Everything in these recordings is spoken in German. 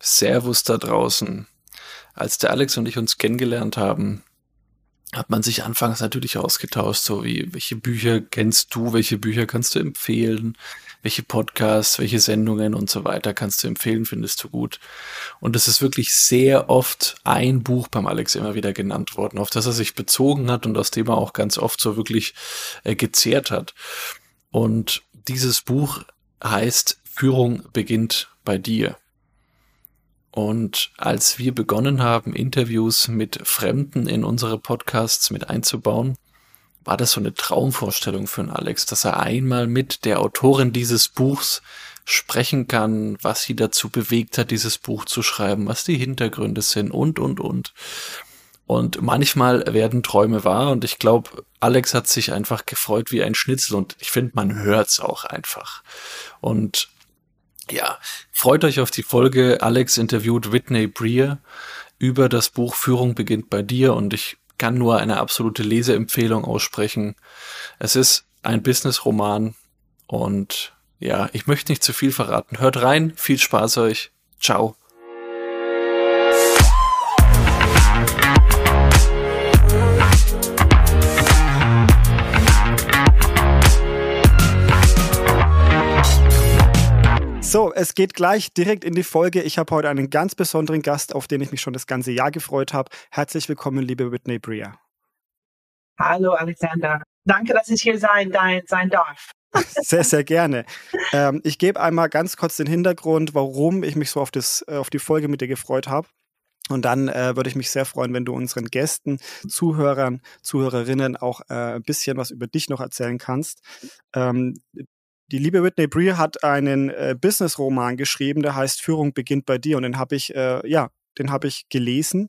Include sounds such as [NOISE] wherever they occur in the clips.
Servus da draußen. Als der Alex und ich uns kennengelernt haben, hat man sich anfangs natürlich ausgetauscht, so wie, welche Bücher kennst du, welche Bücher kannst du empfehlen, welche Podcasts, welche Sendungen und so weiter kannst du empfehlen, findest du gut. Und es ist wirklich sehr oft ein Buch beim Alex immer wieder genannt worden, auf das er sich bezogen hat und aus dem er auch ganz oft so wirklich äh, gezehrt hat. Und dieses Buch heißt Führung beginnt bei dir. Und als wir begonnen haben, Interviews mit Fremden in unsere Podcasts mit einzubauen, war das so eine Traumvorstellung für einen Alex, dass er einmal mit der Autorin dieses Buchs sprechen kann, was sie dazu bewegt hat, dieses Buch zu schreiben, was die Hintergründe sind und, und, und. Und manchmal werden Träume wahr und ich glaube, Alex hat sich einfach gefreut wie ein Schnitzel und ich finde, man hört's auch einfach. Und ja, freut euch auf die Folge. Alex interviewt Whitney Breer über das Buch Führung beginnt bei dir und ich kann nur eine absolute Leseempfehlung aussprechen. Es ist ein Business-Roman und ja, ich möchte nicht zu viel verraten. Hört rein, viel Spaß euch. Ciao. So, es geht gleich direkt in die Folge. Ich habe heute einen ganz besonderen Gast, auf den ich mich schon das ganze Jahr gefreut habe. Herzlich willkommen, liebe Whitney Bria. Hallo, Alexander. Danke, dass ich hier sein, sein darf. Sehr, sehr [LAUGHS] gerne. Ähm, ich gebe einmal ganz kurz den Hintergrund, warum ich mich so auf, das, äh, auf die Folge mit dir gefreut habe. Und dann äh, würde ich mich sehr freuen, wenn du unseren Gästen, Zuhörern, Zuhörerinnen auch äh, ein bisschen was über dich noch erzählen kannst. Ähm, die liebe Whitney Breer hat einen äh, Business-Roman geschrieben, der heißt Führung beginnt bei dir und den habe ich, äh, ja, den habe ich gelesen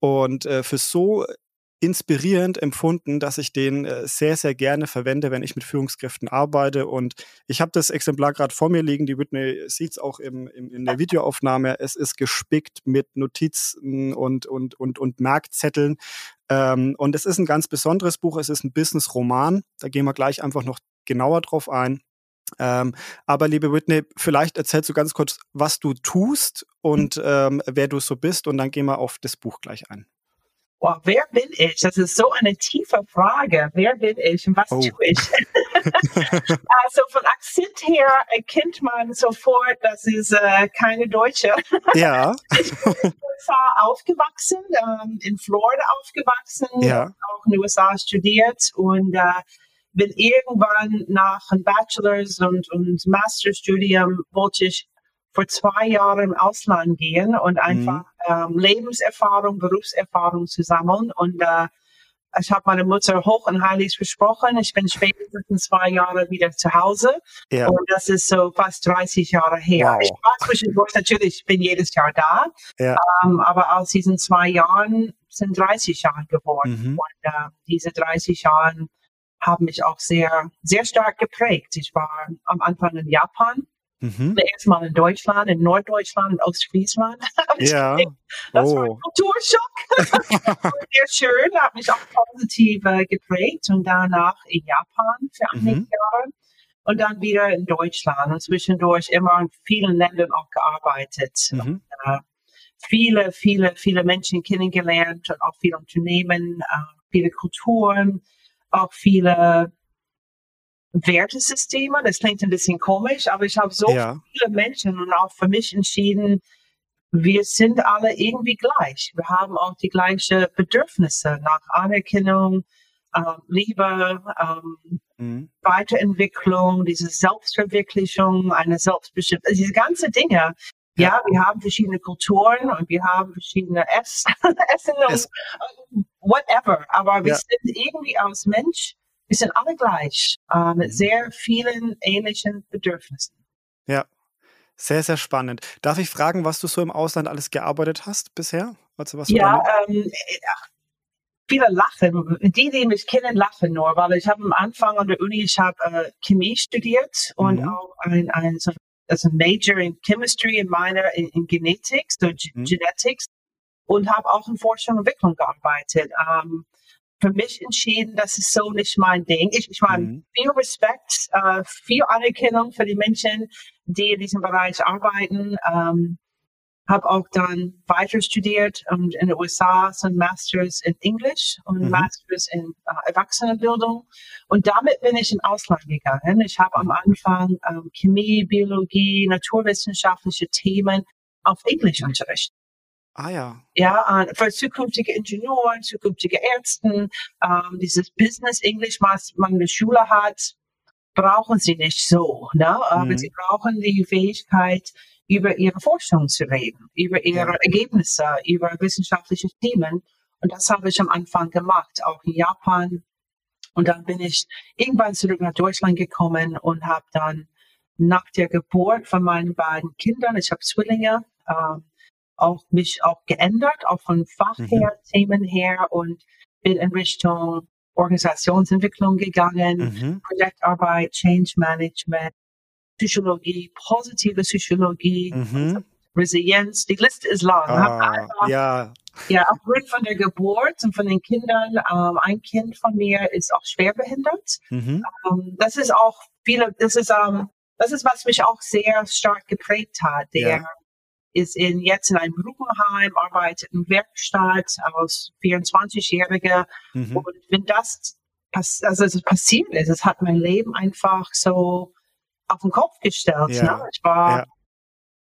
und äh, für so inspirierend empfunden, dass ich den äh, sehr, sehr gerne verwende, wenn ich mit Führungskräften arbeite. Und ich habe das Exemplar gerade vor mir liegen. Die Whitney sieht es auch im, im, in der Videoaufnahme. Es ist gespickt mit Notizen und, und, und, und Merkzetteln. Ähm, und es ist ein ganz besonderes Buch. Es ist ein Business-Roman. Da gehen wir gleich einfach noch genauer drauf ein. Ähm, aber liebe Whitney, vielleicht erzählst du ganz kurz, was du tust und ähm, wer du so bist und dann gehen wir auf das Buch gleich ein. Wow, wer bin ich? Das ist so eine tiefe Frage. Wer bin ich und was oh. tue ich? [LAUGHS] [LAUGHS] also von Akzent her erkennt man sofort, das ist äh, keine Deutsche. [LAUGHS] Ja. ich bin aufgewachsen, ähm, in Florida aufgewachsen, ja. auch in den USA studiert und äh, bin irgendwann nach einem Bachelor's und, und Masterstudium wollte ich vor zwei Jahren im Ausland gehen und einfach mhm. ähm, Lebenserfahrung, Berufserfahrung zu sammeln. Und äh, ich habe meiner Mutter hoch und heilig versprochen, ich bin spätestens zwei Jahren wieder zu Hause. Ja. Und das ist so fast 30 Jahre her. Wow. Ich war zwischendurch natürlich, ich bin jedes Jahr da. Ja. Ähm, aber aus diesen zwei Jahren sind 30 Jahre geworden. Mhm. Und äh, diese 30 Jahre haben mich auch sehr, sehr stark geprägt. Ich war am Anfang in Japan, mhm. erstmal in Deutschland, in Norddeutschland, Ostfriesland. [LAUGHS] Ja. Das oh. war ein Kulturschock. [LAUGHS] sehr schön, hat mich auch positiv äh, geprägt und danach in Japan für einige mhm. Jahre und dann wieder in Deutschland und zwischendurch immer in vielen Ländern auch gearbeitet. Mhm. Und, äh, viele, viele, viele Menschen kennengelernt und auch viele Unternehmen, äh, viele Kulturen auch viele Wertesysteme. Das klingt ein bisschen komisch, aber ich habe so ja. viele Menschen und auch für mich entschieden, wir sind alle irgendwie gleich. Wir haben auch die gleichen Bedürfnisse nach Anerkennung, ähm, Liebe, ähm, mhm. Weiterentwicklung, diese Selbstverwirklichung, eine Selbstbestimmung, also diese ganzen Dinge. Ja. ja, wir haben verschiedene Kulturen und wir haben verschiedene Ess [LAUGHS] Essen und es whatever. Aber wir ja. sind irgendwie als Mensch, wir sind alle gleich, äh, mit sehr vielen ähnlichen Bedürfnissen. Ja, sehr, sehr spannend. Darf ich fragen, was du so im Ausland alles gearbeitet hast bisher? Also was ja, ähm, viele lachen. Die, die mich kennen, lachen nur, weil ich habe am Anfang an der Uni, ich habe äh, Chemie studiert und mhm. auch ein, ein, also Major in Chemistry in meiner in, in Genetik, so mhm. Genetics und habe auch in Forschung und Entwicklung gearbeitet. Ähm, für mich entschieden, das ist so nicht mein Ding. Ich, ich meine, mhm. viel Respekt, äh, viel Anerkennung für die Menschen, die in diesem Bereich arbeiten. Ähm, habe auch dann weiter studiert und in den USA so ein Masters in Englisch und mhm. Masters in äh, Erwachsenenbildung. Und damit bin ich in Ausland gegangen. Ich habe am Anfang ähm, Chemie, Biologie, naturwissenschaftliche Themen auf Englisch unterrichtet. Ah ja. Ja, für zukünftige Ingenieure, zukünftige Ärzte, ähm, dieses Business English, was man in der Schule hat, brauchen sie nicht so. Ne? Aber mhm. sie brauchen die Fähigkeit, über ihre Forschung zu reden, über ihre. Ergebnisse, über wissenschaftliche Themen. Und das habe ich am Anfang gemacht, auch in Japan. Und dann bin ich irgendwann zurück nach Deutschland gekommen und habe dann nach der Geburt von meinen beiden Kindern, ich habe Zwillinge, äh, auch mich auch geändert, auch von Fach mhm. her, Themen her und bin in Richtung Organisationsentwicklung gegangen, mhm. Projektarbeit, Change Management, Psychologie, positive Psychologie, mhm. Resilienz. Die Liste ist lang. Ah, ja. Ja, aufgrund von der Geburt und von den Kindern. Ähm, ein Kind von mir ist auch schwerbehindert. Mhm. Ähm, das ist auch viele, das ist, ähm, das ist, was mich auch sehr stark geprägt hat. Der ja. ist in, jetzt in einem Gruppenheim, arbeitet in Werkstatt als 24-Jähriger. Mhm. Und wenn das, also es passiert ist, es hat mein Leben einfach so auf den Kopf gestellt. Ja. Ne? Ich war, ja.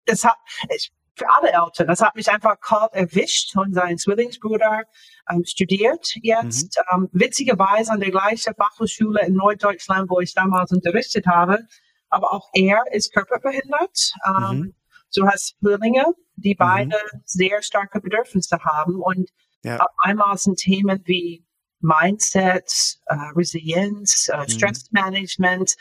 das hat, ich, für alle Eltern, das hat mich einfach kalt erwischt und sein Zwillingsbruder ähm, studiert jetzt, mhm. ähm, witzigerweise an der gleichen Fachhochschule in Norddeutschland, wo ich damals unterrichtet habe. Aber auch er ist körperbehindert. Ähm, mhm. Du hast Zwillinge, die mhm. beide mhm. sehr starke Bedürfnisse haben und ja. auf einmal sind Themen wie Mindset, äh, Resilienz, äh, mhm. Stressmanagement,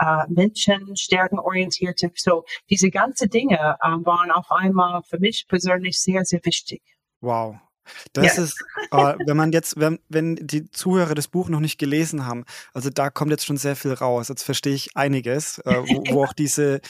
äh, Menschen, stärkenorientierte. So diese ganzen Dinge äh, waren auf einmal für mich persönlich sehr, sehr wichtig. Wow. Das ja. ist, äh, wenn man jetzt, wenn, wenn die Zuhörer das Buch noch nicht gelesen haben, also da kommt jetzt schon sehr viel raus. Jetzt verstehe ich einiges, äh, wo, wo auch [LAUGHS] diese,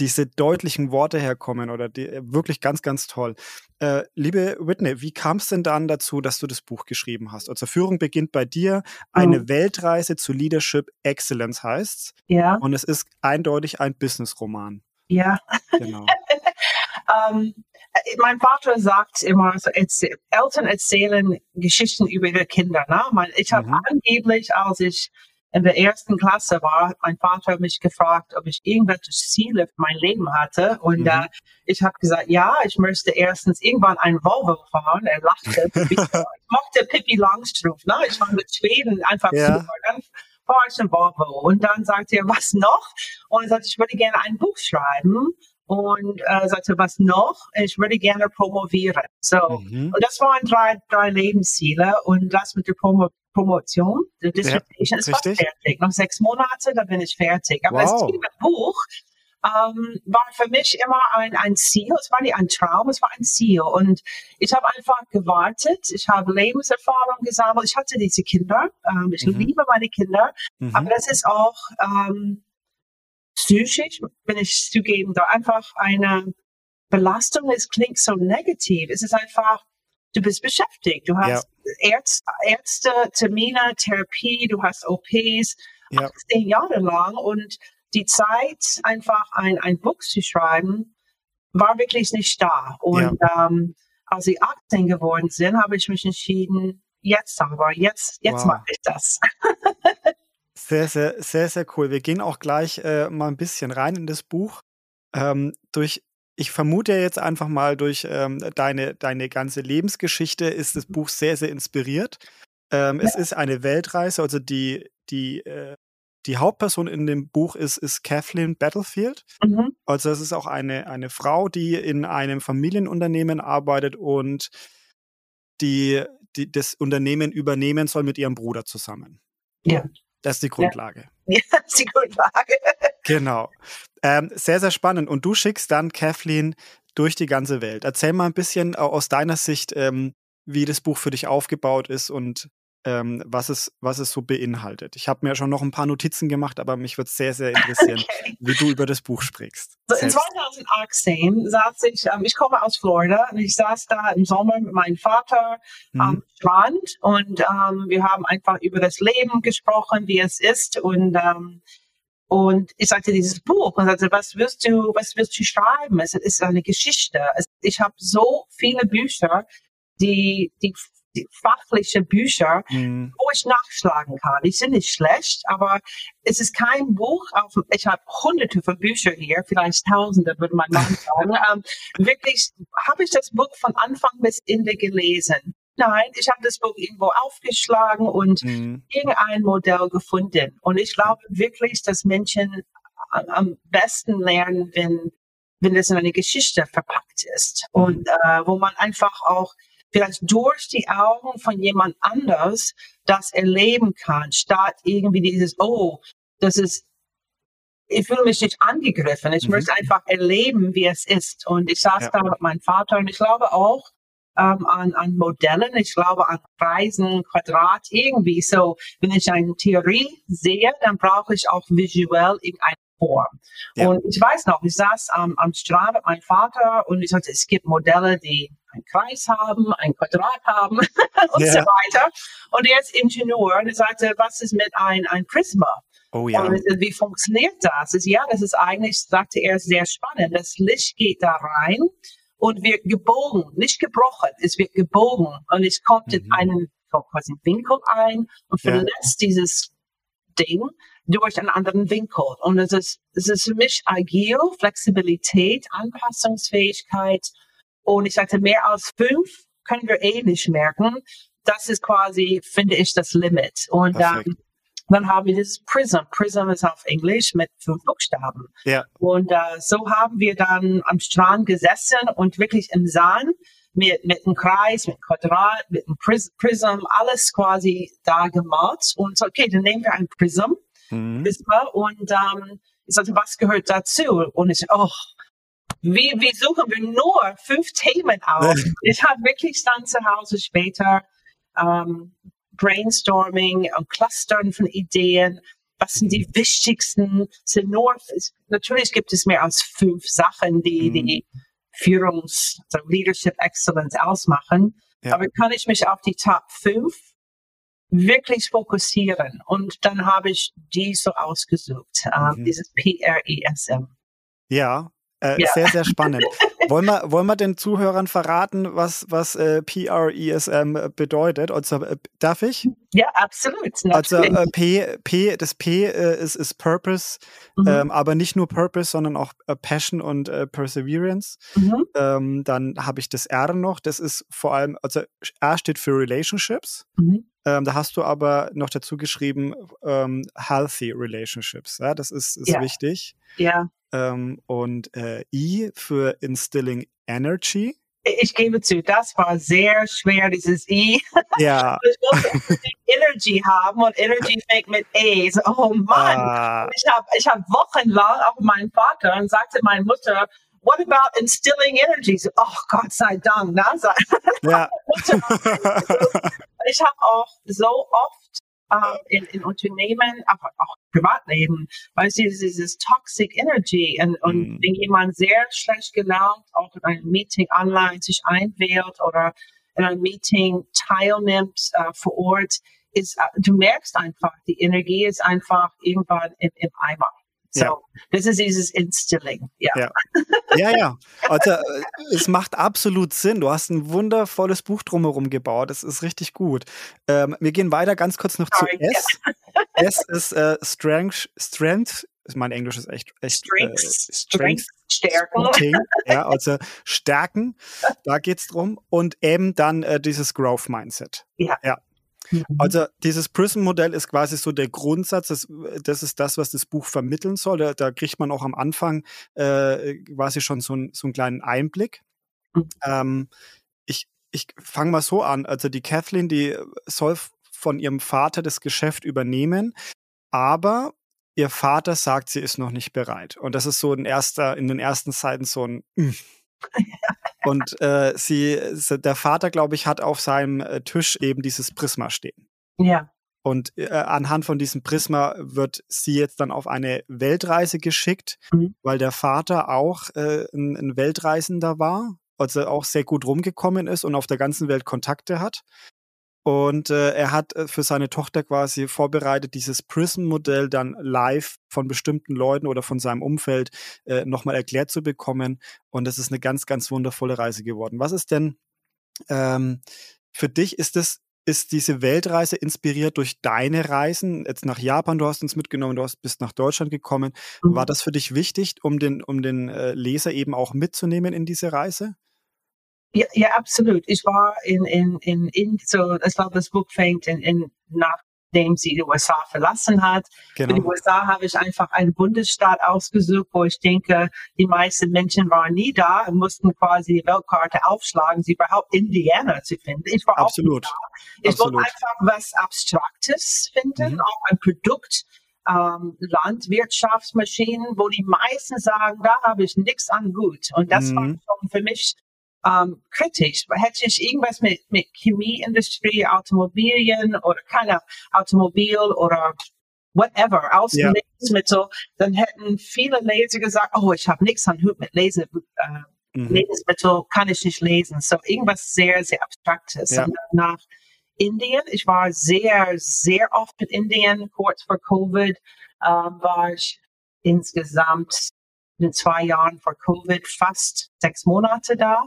diese deutlichen Worte herkommen oder die, äh, wirklich ganz, ganz toll. Äh, liebe Whitney, wie kam es denn dann dazu, dass du das Buch geschrieben hast? Also Führung beginnt bei dir. Eine mhm. Weltreise zu Leadership Excellence heißt Ja. Und es ist eindeutig ein Businessroman. Ja. Genau. um, [LAUGHS] ähm, äh, mein Vater sagt immer, also Eltern erzählen Geschichten über ihre Kinder. Ne? Ich habe mhm. angeblich, als ich in der ersten Klasse war, hat mein Vater mich gefragt, ob ich irgendwelche Ziele für mein Leben hatte. Und mhm. äh, ich habe gesagt, ja, ich möchte erstens irgendwann ein Volvo fahren. Er lachte. [LAUGHS] ich mochte Pippi Langstrumpf. Ne? Ich war mit Schweden einfach ja. super. Dann fahre ich ein Volvo. Und dann sagt er, was noch? Und er sagt, ich würde gerne ein Buch schreiben und äh, sagte, was noch? Ich würde gerne promovieren. So, mhm. und das waren drei, drei Lebensziele und das mit der Promo Promotion, die Dissertation ja, ist fast fertig. Noch sechs Monate, dann bin ich fertig. Aber wow. das Thema Buch ähm, war für mich immer ein, ein Ziel. Es war nicht ein Traum, es war ein Ziel. Und ich habe einfach gewartet. Ich habe Lebenserfahrung gesammelt. Ich hatte diese Kinder. Ähm, ich mhm. liebe meine Kinder. Mhm. Aber das ist auch ähm, psychisch, wenn ich zugeben da einfach eine Belastung. Es klingt so negativ. Es ist einfach, du bist beschäftigt. Du hast ja. Ärzte, Ärzte, Termine, Therapie, du hast OPs, ja. 18 Jahre lang und die Zeit, einfach ein, ein Buch zu schreiben, war wirklich nicht da. Und ja. ähm, als ich 18 geworden bin, habe ich mich entschieden, jetzt aber, jetzt, jetzt wow. mache ich das. [LAUGHS] Sehr, sehr, sehr, sehr cool. Wir gehen auch gleich äh, mal ein bisschen rein in das Buch. Ähm, durch, ich vermute jetzt einfach mal durch ähm, deine, deine ganze Lebensgeschichte ist das Buch sehr, sehr inspiriert. Ähm, ja. Es ist eine Weltreise, also die, die, äh, die Hauptperson in dem Buch ist, ist Kathleen Battlefield. Mhm. Also es ist auch eine, eine Frau, die in einem Familienunternehmen arbeitet und die, die das Unternehmen übernehmen soll mit ihrem Bruder zusammen. Ja. Das ist die Grundlage. [LAUGHS] Ja, das ist die Grundlage. Genau. Ähm, sehr, sehr spannend. Und du schickst dann Kathleen durch die ganze Welt. Erzähl mal ein bisschen aus deiner Sicht, ähm, wie das Buch für dich aufgebaut ist und ähm, was, es, was es so beinhaltet. Ich habe mir schon noch ein paar Notizen gemacht, aber mich würde sehr, sehr interessieren, [LAUGHS] okay. wie du über das Buch sprichst. So, in 2018 saß ich, ähm, ich komme aus Florida und ich saß da im Sommer mit meinem Vater mhm. am Strand und ähm, wir haben einfach über das Leben gesprochen, wie es ist und ähm, Und ich sagte, dieses Buch, und sagte, was wirst du, was wirst du schreiben? Es ist eine Geschichte. Ich habe so viele Bücher, die, die, die fachliche Bücher, mhm. wo ich nachschlagen kann. Die sind nicht schlecht, aber es ist kein Buch. Auf, ich habe hunderte von Büchern hier, vielleicht tausende, würde man [LAUGHS] sagen. ähm, wirklich habe ich das Buch von Anfang bis Ende gelesen. Nein, ich habe das Buch irgendwo aufgeschlagen und mhm. irgendein Modell gefunden. Und ich glaube wirklich, dass Menschen am besten lernen, wenn, wenn es in eine Geschichte verpackt ist. Mhm. Und äh, wo man einfach auch vielleicht durch die Augen von jemand anders das erleben kann, statt irgendwie dieses, oh, das ist, ich fühle mich nicht angegriffen. Ich mhm. möchte einfach erleben, wie es ist. Und ich saß ja. da mit meinem Vater und ich glaube auch, ähm, an, an Modellen, ich glaube an Kreisen, Quadrat, irgendwie so. Wenn ich eine Theorie sehe, dann brauche ich auch visuell irgendeine Form. Ja. Und ich weiß noch, ich saß am, am Strand mit meinem Vater und ich sagte, es gibt Modelle, die einen Kreis haben, ein Quadrat haben [LAUGHS] und ja. so weiter. Und er ist Ingenieur und er sagte, was ist mit ein, ein Prisma? Oh ja. Und wie funktioniert das? Ja, das ist eigentlich, sagte er, sehr spannend. Das Licht geht da rein und wird gebogen, nicht gebrochen, es wird gebogen und es kommt mhm. in einen quasi Winkel ein und verlässt ja. dieses Ding durch einen anderen Winkel. Und es ist, es ist für mich agil, Flexibilität, Anpassungsfähigkeit. Und ich sagte, mehr als fünf können wir eh nicht merken. Das ist quasi, finde ich, das Limit. Und ähm, dann haben wir das Prism. Prism ist auf Englisch mit fünf Buchstaben. Ja. Und äh, so haben wir dann am Strand gesessen und wirklich im Sand mit, mit einem Kreis, mit einem Quadrat, mit einem Prism, alles quasi da gemalt. Und so, okay, dann nehmen wir ein Prism. Mhm. Und ähm, ich sagte, was gehört dazu? Und ich, oh, wie, wie suchen wir nur fünf Themen aus? [LAUGHS] ich habe wirklich dann zu Hause später ähm, Brainstorming und Clustern von Ideen. Was sind die wichtigsten? Sind nur, natürlich gibt es mehr als fünf Sachen, die mhm. die Führungs-, also Leadership Excellence ausmachen. Ja. Aber kann ich mich auf die Top 5 wirklich fokussieren? Und dann habe ich die so ausgesucht, ähm, mhm. dieses PRESM. Ja, äh, ja. Sehr, sehr spannend. [LAUGHS] wollen, wir, wollen wir den Zuhörern verraten, was, was äh, PRESM bedeutet? Also, äh, darf ich? Ja, absolut. Also äh, P, P, das P äh, ist, ist Purpose, mhm. ähm, aber nicht nur Purpose, sondern auch äh, Passion und Perseverance. Mhm. Ähm, dann habe ich das R noch, das ist vor allem, also R steht für Relationships. Mhm. Ähm, da hast du aber noch dazu geschrieben, ähm, healthy relationships. Ja, das ist, ist ja. wichtig. Ja. Ähm, und äh, I für Instilling Energy. Ich gebe zu, das war sehr schwer, dieses I. Ja. [LAUGHS] ich musste [LAUGHS] Energy haben und Energy fängt mit A. So, oh Mann. Ah. Ich habe ich hab wochenlang auch meinen Vater und sagte meine Mutter, what about instilling energy? So, oh Gott sei Dank. Na, ja. [LAUGHS] ich habe auch so oft äh, in, in Unternehmen, aber auch Privatleben, weißt du, dieses Toxic Energy und, und mm. wenn jemand sehr schlecht gelaunt auch in einem Meeting online sich einwählt oder in einem Meeting teilnimmt äh, vor Ort, ist, äh, du merkst einfach, die Energie ist einfach irgendwann im, im Eimer. So, ja. das ist dieses Instilling. Ja. ja. Ja, ja. Also, äh, es macht absolut Sinn. Du hast ein wundervolles Buch drumherum gebaut. Das ist richtig gut. Ähm, wir gehen weiter ganz kurz noch Sorry. zu S. S ist äh, Strength, Strength. Mein Englisch ist echt, echt Strength, äh, Strength, Stärken. ja, also Stärken. Da geht es drum. Und eben dann äh, dieses Growth Mindset. Ja. ja. Mhm. Also dieses Prism-Modell ist quasi so der Grundsatz, das, das, ist das, was das Buch vermitteln soll. Da, da kriegt man auch am Anfang äh, quasi schon so, ein, so einen kleinen Einblick. Mhm. Ähm, ich ich fange mal so an. Also die Kathleen, die soll von ihrem Vater das Geschäft übernehmen, aber ihr Vater sagt, sie ist noch nicht bereit. Und das ist so in, erster, in den ersten Seiten so ein [LAUGHS] Und äh, sie, der Vater, glaube ich, hat auf seinem äh, Tisch eben dieses Prisma stehen. Ja. Und äh, anhand von diesem Prisma wird sie jetzt dann auf eine Weltreise geschickt, mhm. weil der Vater auch äh, ein, ein Weltreisender war, also auch sehr gut rumgekommen ist und auf der ganzen Welt Kontakte hat. Und äh, er hat äh, für seine Tochter quasi vorbereitet, dieses Prism-Modell dann live von bestimmten Leuten oder von seinem Umfeld äh, nochmal erklärt zu bekommen. Und das ist eine ganz, ganz wundervolle Reise geworden. Was ist denn ähm, für dich, ist das ist diese Weltreise inspiriert durch deine Reisen? Jetzt nach Japan, du hast uns mitgenommen, du hast, bist nach Deutschland gekommen. Mhm. War das für dich wichtig, um den, um den äh, Leser eben auch mitzunehmen in diese Reise? Ja, ja, absolut. Ich war in, in, in, in so, ich glaube, das Buch fängt in, in, nachdem sie die USA verlassen hat. Genau. Für die USA habe ich einfach einen Bundesstaat ausgesucht, wo ich denke, die meisten Menschen waren nie da und mussten quasi die Weltkarte aufschlagen, sie überhaupt Indiana zu finden. Ich war absolut. auch da. Ich wollte einfach was Abstraktes finden, mhm. auch ein Produkt, ähm, Landwirtschaftsmaschinen, wo die meisten sagen, da habe ich nichts an gut. Und das mhm. war schon für mich ähm, kritisch. Hätte ich irgendwas mit, mit Chemieindustrie, Automobilien oder keine Automobil oder whatever, aus ja. Lebensmittel, dann hätten viele Leser gesagt, oh, ich habe nichts an Hut mit Lese, äh, mhm. Lebensmittel, kann ich nicht lesen. So irgendwas sehr, sehr Abstraktes. Ja. Und nach Indien, ich war sehr, sehr oft mit Indien, kurz vor Covid, äh, war ich insgesamt in zwei Jahren vor Covid fast sechs Monate da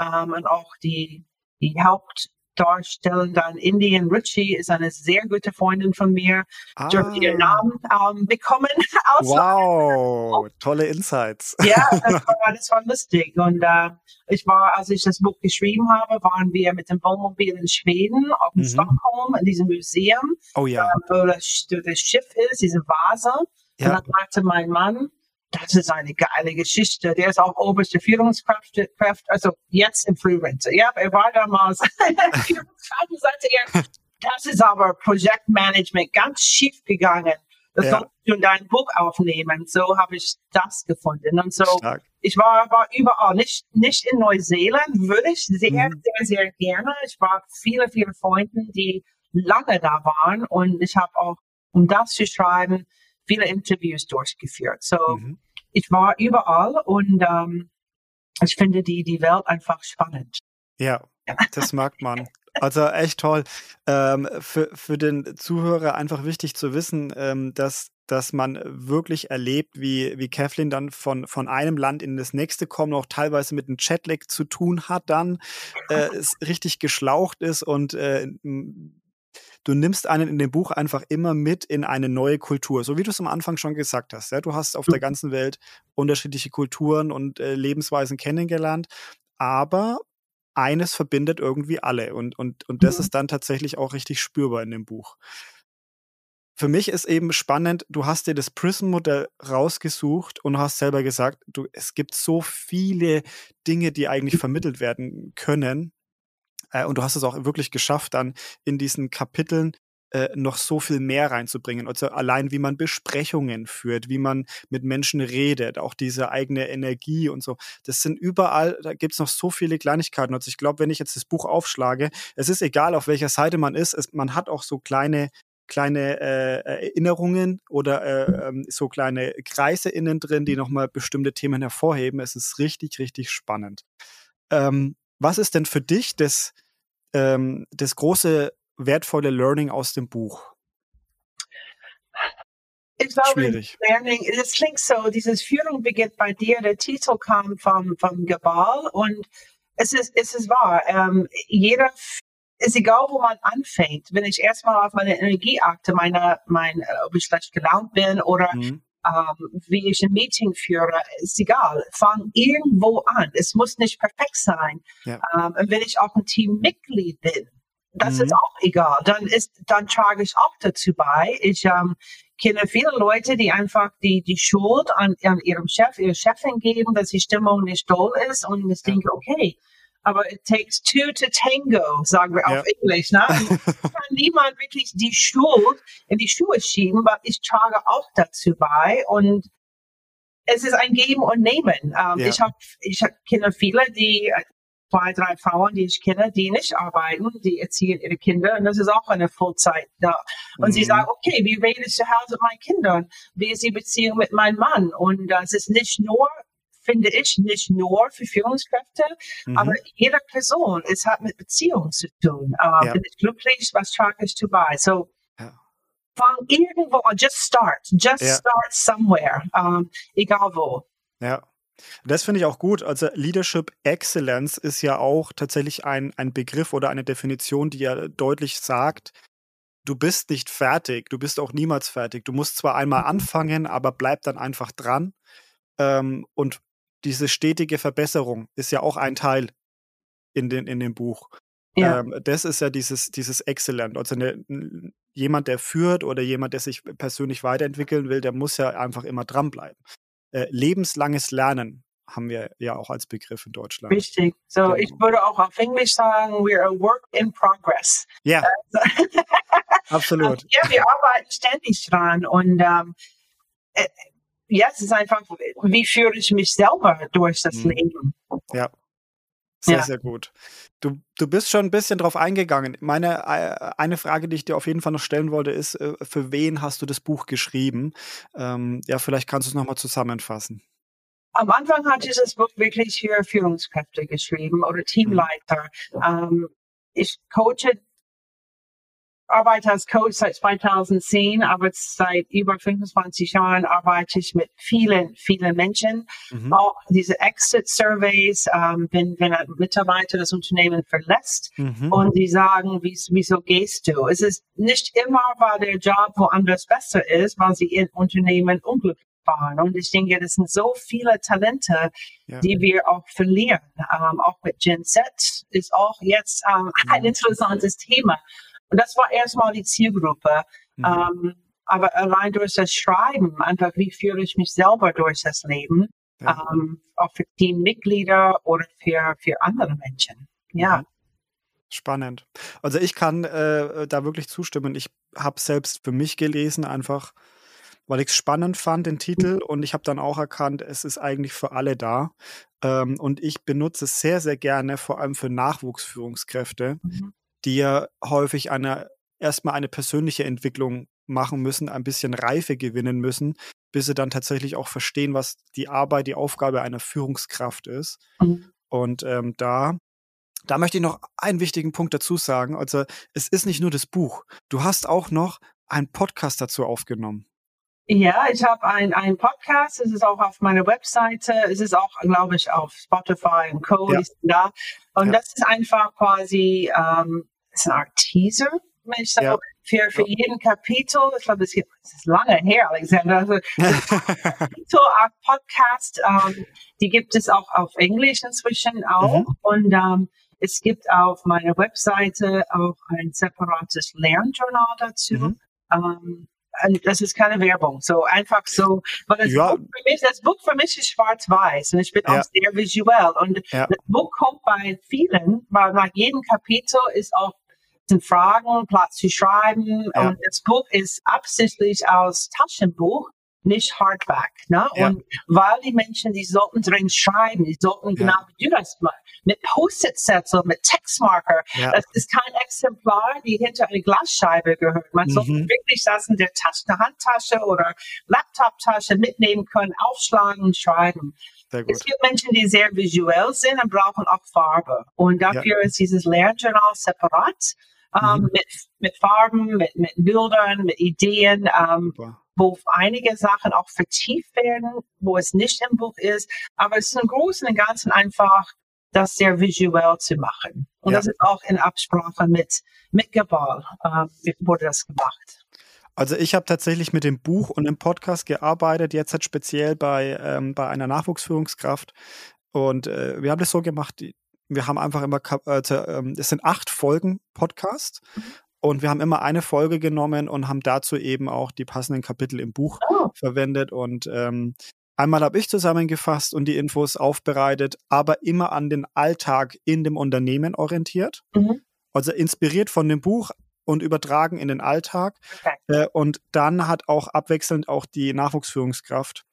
ähm, und auch die, die Hauptdarstellende in Indien, Ruchi, ist eine sehr gute Freundin von mir. Ah. Dürfte ihren Namen ähm, bekommen. [LAUGHS] wow, tolle Insights. ja, das [LAUGHS] war, das war lustig. Und äh, ich war, als ich das Buch geschrieben habe, waren wir mit dem Wohnmobil in Schweden, auf dem mhm. Stockholm, in diesem Museum, oh, ja. äh, wo das, das Schiff ist, diese Vase. Ja. Und dann sagte mein Mann, das ist eine geile Geschichte. Der ist auch oberste Führungskraft, also jetzt im Frührente. Ja, er war damals [LAUGHS] Führungskraft und sagte er, das ist aber Projektmanagement ganz schief gegangen. Das ja. sollst du in dein Buch aufnehmen. So habe ich das gefunden. Und so, Stark. ich war, war überall, nicht, nicht in Neuseeland, würde ich sehr, mhm. sehr, sehr gerne. Ich war viele, viele Freunde, die lange da waren und ich habe auch, um das zu schreiben, viele Interviews durchgeführt. So, mhm. ich war überall und ähm, ich finde die, die Welt einfach spannend. Ja, das mag man. Also echt toll. Ähm, für, für den Zuhörer einfach wichtig zu wissen, ähm, dass, dass man wirklich erlebt, wie, wie Kathleen dann von, von einem Land in das nächste kommt, auch teilweise mit einem Chatlag zu tun hat, dann äh, es richtig geschlaucht ist und äh, du nimmst einen in dem Buch einfach immer mit in eine neue Kultur, so wie du es am Anfang schon gesagt hast. Ja? Du hast auf der mhm. ganzen Welt unterschiedliche Kulturen und äh, Lebensweisen kennengelernt, aber eines verbindet irgendwie alle und, und, und das mhm. ist dann tatsächlich auch richtig spürbar in dem Buch. Für mich ist eben spannend, du hast dir das Prism-Modell rausgesucht und hast selber gesagt, du, es gibt so viele Dinge, die eigentlich vermittelt werden können, äh, und du hast es auch wirklich geschafft, dann in diesen Kapiteln äh, noch so viel mehr reinzubringen. Also allein wie man Besprechungen führt, wie man mit Menschen redet, auch diese eigene Energie und so. Das sind überall, da gibt es noch so viele Kleinigkeiten. Also ich glaube, wenn ich jetzt das Buch aufschlage, es ist egal, auf welcher Seite man ist, es, man hat auch so kleine kleine äh, Erinnerungen oder äh, ähm, so kleine Kreise innen drin, die nochmal bestimmte Themen hervorheben. Es ist richtig, richtig spannend. Ähm, was ist denn für dich das, ähm, das große, wertvolle Learning aus dem Buch? Ich glaube, Schwierig. Learning, es klingt so, dieses Führung beginnt bei dir, der Titel kam vom, vom Gebal und es ist, es ist wahr. Ähm, jeder, ist egal, wo man anfängt. Wenn ich erstmal auf meine Energie achte, meine, mein, äh, ob ich schlecht gelaunt bin oder mhm ähm, wie ich ein Meeting führe, ist egal. Fang irgendwo an. Es muss nicht perfekt sein. Ja. Ähm, und wenn ich auch ein Teammitglied bin, das mhm. ist auch egal. Dann ist, dann trage ich auch dazu bei. Ich ähm, kenne viele Leute, die einfach die, die Schuld an, an ihrem Chef, ihrer Chefin geben, dass die Stimmung nicht toll ist und ich denke, okay, aber it takes two to tango, sagen wir ja. auf Englisch. Ne? [LAUGHS] kann niemand wirklich die Schuld in die Schuhe schieben, weil ich trage auch dazu bei und es ist ein Geben und Nehmen. Ähm, ja. Ich habe, ich kenne viele, die äh, zwei, drei Frauen, die ich kenne, die nicht arbeiten, die erziehen ihre Kinder und das ist auch eine Vollzeit da. Und mhm. sie sagen, okay, wie rede ich zu Hause mit meinen Kindern? Wie ist die Beziehung mit meinem Mann? Und das ist nicht nur finde ich, nicht nur für Führungskräfte, mhm. aber jede Person. Es hat mit Beziehungen zu tun. Uh, ja. Bin ich glücklich, was trage ich zu bei? So, ja. fang irgendwo an, just start. Just ja. start somewhere, um, egal wo. Ja. Das finde ich auch gut. Also Leadership Excellence ist ja auch tatsächlich ein, ein Begriff oder eine Definition, die ja deutlich sagt, du bist nicht fertig, du bist auch niemals fertig. Du musst zwar einmal mhm. anfangen, aber bleib dann einfach dran. Ähm, und diese stetige Verbesserung ist ja auch ein Teil in, den, in dem Buch. Ja. Ähm, das ist ja dieses, dieses Excellent. Also eine, jemand, der führt oder jemand, der sich persönlich weiterentwickeln will, der muss ja einfach immer dranbleiben. Äh, lebenslanges Lernen haben wir ja auch als Begriff in Deutschland. Richtig. So, genau. ich würde auch auf Englisch sagen, we're a work in progress. Ja. Also, [LAUGHS] Absolut. ja, wir arbeiten ständig dran und ähm, äh, ja, es ist einfach, wie führe ich mich selber durch das mhm. Leben? Ja. Sehr, ja. sehr gut. Du, du bist schon ein bisschen drauf eingegangen. Meine äh, eine Frage, die ich dir auf jeden Fall noch stellen wollte, ist, äh, für wen hast du das Buch geschrieben? Ähm, ja, vielleicht kannst du es nochmal zusammenfassen. Am Anfang hat dieses Buch wirklich für Führungskräfte geschrieben oder Teamleiter. Mhm. Ähm, ich coache arbeite als Coach seit 2010, aber seit über 25 Jahren arbeite ich mit vielen, vielen Menschen. Mhm. Auch diese Exit-Surveys, ähm, wenn, wenn ein Mitarbeiter das Unternehmen verlässt mhm. und die sagen, wieso gehst du? Es ist nicht immer, weil der Job woanders besser ist, weil sie ihr Unternehmen unglücklich waren. Und ich denke, das sind so viele Talente, ja. die wir auch verlieren. Ähm, auch mit Gen Z ist auch jetzt ähm, [LAUGHS] ein mhm. interessantes Thema. Und das war erstmal die Zielgruppe. Mhm. Ähm, aber allein durch das Schreiben, einfach wie führe ich mich selber durch das Leben, ja. ähm, auch für Teammitglieder oder für, für andere Menschen. Ja. Mhm. Spannend. Also ich kann äh, da wirklich zustimmen. Ich habe selbst für mich gelesen, einfach weil ich es spannend fand, den Titel. Und ich habe dann auch erkannt, es ist eigentlich für alle da. Ähm, und ich benutze es sehr, sehr gerne, vor allem für Nachwuchsführungskräfte, mhm die ja häufig eine, erstmal eine persönliche Entwicklung machen müssen, ein bisschen Reife gewinnen müssen, bis sie dann tatsächlich auch verstehen, was die Arbeit, die Aufgabe einer Führungskraft ist. Mhm. Und ähm, da, da möchte ich noch einen wichtigen Punkt dazu sagen. Also es ist nicht nur das Buch. Du hast auch noch einen Podcast dazu aufgenommen. Ja, ich habe einen Podcast. Es ist auch auf meiner Webseite. Es ist auch, glaube ich, auf Spotify und Co. Ja. da. Und ja. das ist einfach quasi ähm, ist eine Art Teaser, ich sage, ja. für, für jeden Kapitel. Ich glaube, das ist lange her, Alexander. [LAUGHS] Also, Kapitel, Podcast, ähm, die gibt es auch auf Englisch inzwischen auch. Mhm. Und ähm, es gibt auf meiner Webseite auch ein separates Lernjournal dazu. Mhm. Ähm, das ist keine Werbung. So einfach so, weil das, ja. Buch, für mich, das Buch für mich ist schwarz-weiß und ich bin ja. auch sehr visuell. Und ja. das Buch kommt bei vielen, weil nach jedem Kapitel ist auch Fragen, Platz zu schreiben. Ja. Und das Buch ist absichtlich als Taschenbuch, nicht Hardback. Ne? Ja. Und weil die Menschen, die sollten drin schreiben, die sollten ja. genau wie du das machst, mit Post-it-Sätze, mit Textmarker. Ja. Das ist kein Exemplar, die hinter eine Glasscheibe gehört. Man mhm. sollte wirklich das in der Tasche, der Handtasche oder Laptoptasche mitnehmen können, aufschlagen und schreiben. Es gibt Menschen, die sehr visuell sind und brauchen auch Farbe. Und dafür ist dieses Lehrjournal separat ähm, mhm. mit, mit Farben, mit, mit Bildern, mit Ideen, ähm, wo einige Sachen auch vertieft werden, wo es nicht im Buch ist. Aber es ist im Großen und Ganzen einfach, das sehr visuell zu machen. Und ja. das ist auch in Absprache mit, mit Gebal, äh, wurde das gemacht. Also ich habe tatsächlich mit dem Buch und dem Podcast gearbeitet, jetzt halt speziell bei, ähm, bei einer Nachwuchsführungskraft. Und äh, wir haben das so gemacht, wir haben einfach immer, also, ähm, es sind acht Folgen Podcast mhm. und wir haben immer eine Folge genommen und haben dazu eben auch die passenden Kapitel im Buch oh. verwendet und ähm, Einmal habe ich zusammengefasst und die Infos aufbereitet, aber immer an den Alltag in dem Unternehmen orientiert. Mhm. Also inspiriert von dem Buch und übertragen in den Alltag. Okay. Äh, und dann hat auch abwechselnd auch die Nachwuchsführungskraft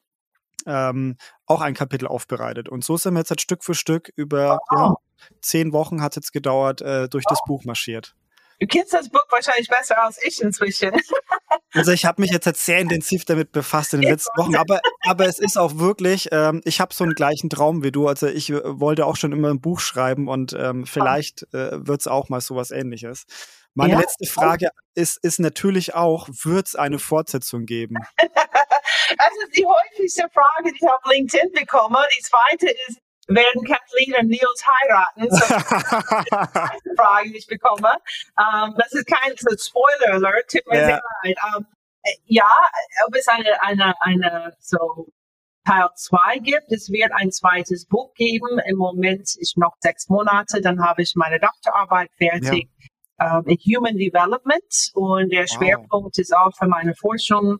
ähm, auch ein Kapitel aufbereitet. Und so sind wir jetzt halt Stück für Stück über oh. ja, zehn Wochen hat es jetzt gedauert, äh, durch oh. das Buch marschiert. Du kennst das Buch wahrscheinlich besser als ich inzwischen. [LAUGHS] Also ich habe mich jetzt, jetzt sehr intensiv damit befasst in den letzten Wochen, aber, aber es ist auch wirklich, ähm, ich habe so einen gleichen Traum wie du. Also ich äh, wollte auch schon immer ein Buch schreiben und ähm, vielleicht äh, wird es auch mal sowas ähnliches. Meine ja. letzte Frage ist, ist natürlich auch, wird es eine Fortsetzung geben? [LAUGHS] das ist die häufigste Frage, die ich auf LinkedIn bekomme. Die zweite ist, werden Kathleen und Nils heiraten? So, die [LAUGHS] Frage, die ich bekomme. Um, ähm, das ist kein so Spoiler Alert, tut mir ja. sehr leid. Um, ähm, ja, ob es eine, eine, eine so Teil 2 gibt. Es wird ein zweites Buch geben. Im Moment ist noch sechs Monate, dann habe ich meine Doktorarbeit fertig. Ja. Um, in Human Development und der Schwerpunkt wow. ist auch für meine Forschung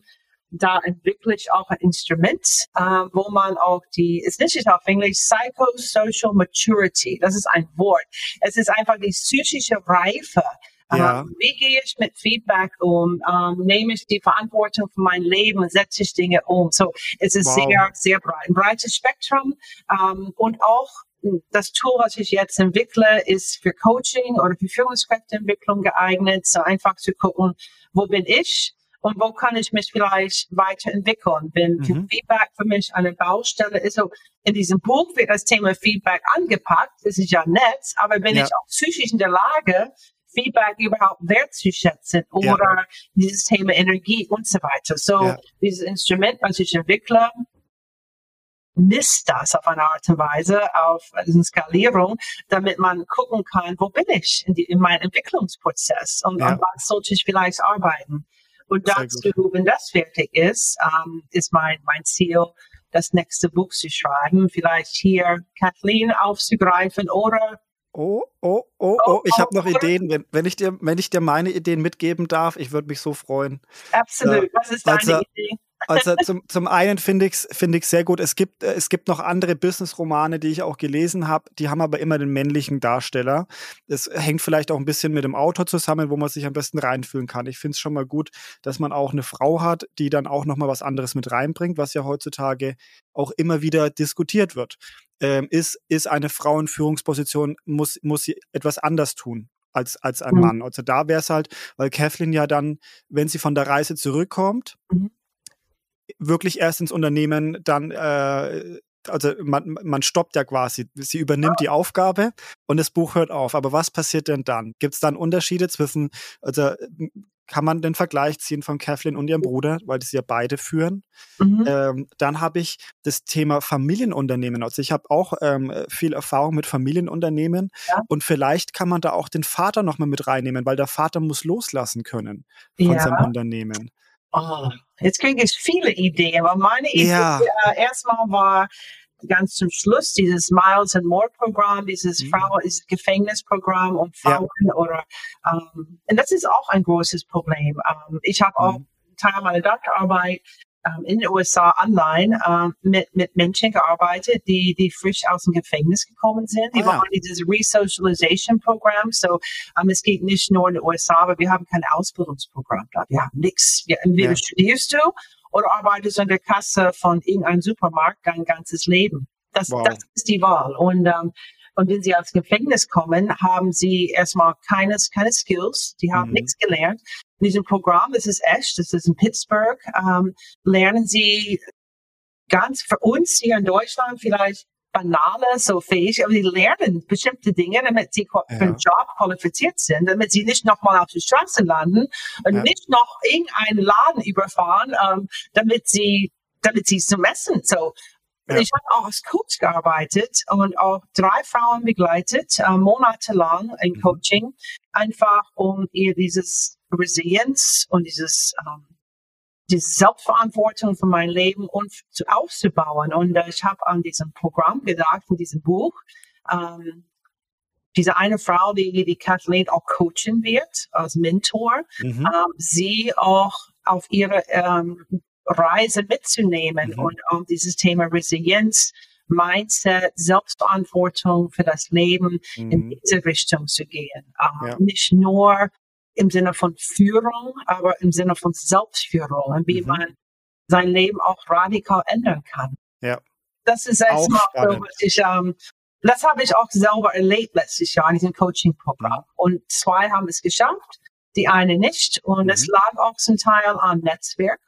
da entwickle ich auch ein Instrument, äh, wo man auch die, es ist auf Englisch Psychosocial Maturity, das ist ein Wort. Es ist einfach die psychische Reife. Ja. Ähm, wie gehe ich mit Feedback um? Ähm, nehme ich die Verantwortung für mein Leben und setze ich Dinge um? So, es ist wow. sehr, sehr breit, ein breites Spektrum ähm, und auch das Tool, was ich jetzt entwickle, ist für Coaching oder für Führungskräfteentwicklung geeignet. So einfach zu gucken, wo bin ich? Und wo kann ich mich vielleicht weiterentwickeln. Wenn mhm. Feedback für mich eine Baustelle ist, so in diesem Buch wird das Thema Feedback angepackt, das ist ja nett, aber bin ja. ich auch psychisch in der Lage, Feedback überhaupt wertzuschätzen oder ja. dieses Thema Energie und so weiter. So ja. dieses Instrument, was ich entwickle, misst das auf eine Art und Weise, auf diese Skalierung, damit man gucken kann, wo bin ich in, die, in meinem Entwicklungsprozess und ja. an was sollte ich vielleicht arbeiten. Und dazu, wenn das fertig ist, ähm, ist mein, mein Ziel, das nächste Buch zu schreiben, vielleicht hier Kathleen aufzugreifen oder Oh, oh, oh, oh, ich habe noch Ideen. Wenn, wenn, ich dir, wenn ich dir meine Ideen mitgeben darf, ich würde mich so freuen. Absolut. Was ist deine also, Idee? Also zum, zum einen finde ich es find ich sehr gut. Es gibt, äh, es gibt noch andere Business-Romane, die ich auch gelesen habe, die haben aber immer den männlichen Darsteller. Das hängt vielleicht auch ein bisschen mit dem Autor zusammen, wo man sich am besten reinfühlen kann. Ich finde es schon mal gut, dass man auch eine Frau hat, die dann auch nochmal was anderes mit reinbringt, was ja heutzutage auch immer wieder diskutiert wird. Ähm, ist, ist eine Frau in Führungsposition, muss, muss sie etwas anders tun als, als ein mhm. Mann. Also da wäre es halt, weil Kathleen ja dann, wenn sie von der Reise zurückkommt, mhm wirklich erst ins Unternehmen dann äh, also man, man stoppt ja quasi, sie übernimmt die Aufgabe und das Buch hört auf. Aber was passiert denn dann? Gibt es dann Unterschiede zwischen, also kann man den Vergleich ziehen von Kathleen und ihrem Bruder, weil sie ja beide führen. Mhm. Ähm, dann habe ich das Thema Familienunternehmen. Also ich habe auch ähm, viel Erfahrung mit Familienunternehmen ja. und vielleicht kann man da auch den Vater nochmal mit reinnehmen, weil der Vater muss loslassen können von ja. seinem Unternehmen. Oh, jetzt kriege ich viele Ideen, aber meine Idee ja. äh, erstmal war ganz zum Schluss dieses Miles and More Programm, dieses mhm. Frau, dieses Gefängnisprogramm um Frauen ja. oder ähm, und das ist auch ein großes Problem. Ähm, ich habe auch mhm. Teil meiner Doktorarbeit in den USA online ähm, mit, mit Menschen gearbeitet, die, die frisch aus dem Gefängnis gekommen sind. Die ah, waren ja. dieses Resocialization Programm. So, ähm, es geht nicht nur in den USA, aber wir haben kein Ausbildungsprogramm da. Wir haben nichts. Wir, entweder ja. studierst du oder arbeitest an der Kasse von irgendeinem Supermarkt dein ganzes Leben. Das, wow. das ist die Wahl. Und ähm, und wenn sie aus Gefängnis kommen, haben sie erstmal keines, keine Skills, die haben mhm. nichts gelernt. In diesem Programm, das ist echt, das ist in Pittsburgh, ähm, lernen sie ganz für uns hier in Deutschland vielleicht banale, so fähig, aber sie lernen bestimmte Dinge, damit sie ja. für den Job qualifiziert sind, damit sie nicht nochmal auf die Straße landen und ja. nicht noch irgendeinen Laden überfahren, ähm, damit sie damit sie zum Essen. So, ja. Ich habe auch als Coach gearbeitet und auch drei Frauen begleitet, äh, monatelang in mhm. Coaching, einfach um ihr dieses Resilienz und dieses ähm, die Selbstverantwortung für mein Leben und zu, aufzubauen. Und äh, ich habe an diesem Programm gedacht, in diesem Buch, ähm, diese eine Frau, die, die Kathleen auch coachen wird, als Mentor, mhm. ähm, sie auch auf ihre ähm, Reise mitzunehmen mhm. und um dieses Thema Resilienz, Mindset, Selbstverantwortung für das Leben mhm. in diese Richtung zu gehen. Uh, ja. Nicht nur im Sinne von Führung, aber im Sinne von Selbstführung und wie mhm. man sein Leben auch radikal ändern kann. Ja. Das ist erstmal so, was ich ähm, Das habe ich auch selber erlebt letztes Jahr in diesem Coaching-Programm. Mhm. Und zwei haben es geschafft, die eine nicht. Und es mhm. lag auch zum Teil am Netzwerk.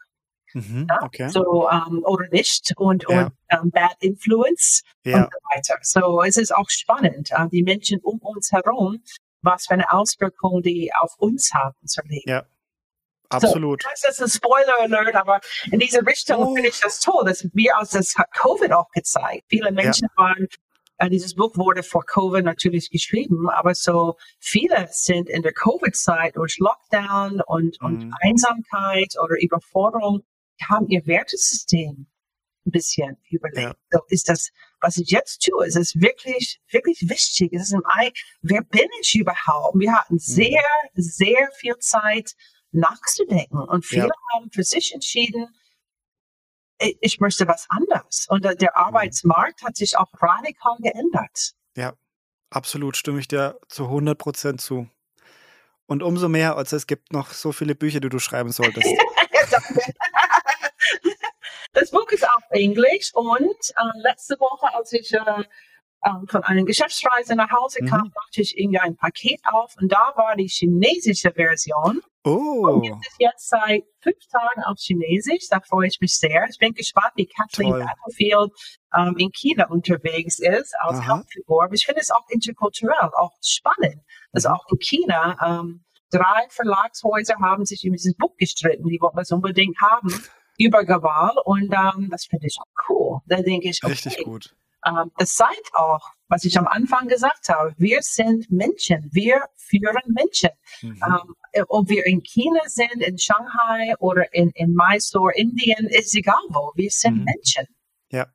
Mhm, ja? okay. So, ähm, oder nicht. Und, ja. und ähm, Bad Influence ja. und so weiter. So, es ist auch spannend, uh, die Menschen um uns herum, was für eine Auswirkung die auf uns haben zu erleben. Ja. Absolut. So, das ist ein Spoiler Alert, aber in diese Richtung oh. finde ich das toll, dass wir aus das hat Covid auch gezeigt. Viele Menschen waren, äh, dieses Buch wurde vor Covid natürlich geschrieben, aber so viele sind in der Covid-Zeit durch Lockdown und, und mhm. Einsamkeit oder Überforderung, haben ihr Wertesystem ein bisschen überlegt. Ja. So ist das, was ich jetzt tue, ist es wirklich, wirklich wichtig. Es ist ein Ei, wer bin ich überhaupt? Wir hatten mhm. sehr, mhm. sehr viel Zeit, nachzudenken. Und viele ja. haben für sich entschieden, ich möchte was anderes. Und der mhm. Arbeitsmarkt hat sich auch radikal geändert. Ja, absolut, stimme ich dir zu 100 Prozent zu. Und umso mehr, als es gibt noch so viele Bücher, die du schreiben solltest. [LAUGHS] [LAUGHS] das Buch ist auf Englisch und äh, letzte Woche, als ich äh, ähm, von einer Geschäftsreise nach Hause kam, mhm. machte ich irgendwie ein Paket auf und da war die chinesische Version. Oh. Und gibt es jetzt seit fünf Tagen auf Chinesisch. Da freue ich mich sehr. Ich bin gespannt, wie Kathleen Toll. Battlefield ähm, in China unterwegs ist als Aha. Hauptfigur. Aber ich finde es auch interkulturell, auch spannend, dass mhm. auch in China ähm, drei Verlagshäuser haben sich über dieses Buch gestritten. Die wollten es unbedingt haben über Gewalt und ähm, das finde ich auch cool. Da denke ich, okay, richtig gut ähm, es zeigt auch, was ich am Anfang gesagt habe, wir sind Menschen, wir führen Menschen. Mhm. Ähm, ob wir in China sind, in Shanghai oder in, in Mysore, Indien, ist egal wo, wir sind mhm. Menschen. Ja.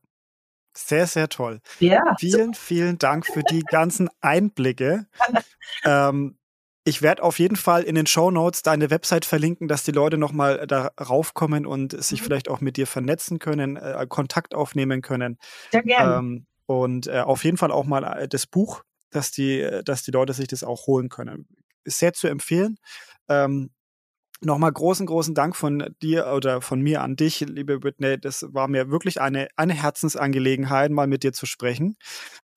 Sehr, sehr toll. Ja. Vielen, vielen Dank für die ganzen Einblicke. [LAUGHS] ähm, ich werde auf jeden Fall in den Show Notes deine Website verlinken, dass die Leute nochmal darauf kommen und sich mhm. vielleicht auch mit dir vernetzen können, äh, Kontakt aufnehmen können. Sehr gerne. Ähm, und äh, auf jeden Fall auch mal äh, das Buch, dass die, dass die Leute sich das auch holen können. Ist sehr zu empfehlen. Ähm, Nochmal großen, großen Dank von dir oder von mir an dich, liebe Whitney. Das war mir wirklich eine, eine Herzensangelegenheit, mal mit dir zu sprechen.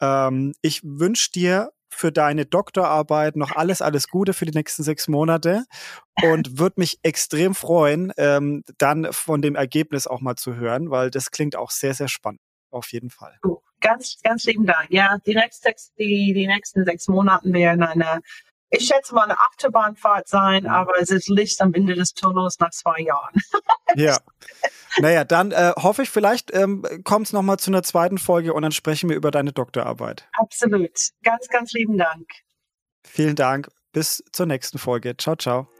Ähm, ich wünsche dir für deine Doktorarbeit noch alles, alles Gute für die nächsten sechs Monate und [LAUGHS] würde mich extrem freuen, ähm, dann von dem Ergebnis auch mal zu hören, weil das klingt auch sehr, sehr spannend. Auf jeden Fall. Ganz, ganz lieben Dank. Ja, die, nächste, die, die nächsten sechs Monate werden eine ich schätze mal eine Achterbahnfahrt sein, aber es ist Licht am Ende des Tunnels nach zwei Jahren. [LAUGHS] ja. Naja, dann äh, hoffe ich, vielleicht ähm, kommt es nochmal zu einer zweiten Folge und dann sprechen wir über deine Doktorarbeit. Absolut. Ganz, ganz lieben Dank. Vielen Dank. Bis zur nächsten Folge. Ciao, ciao.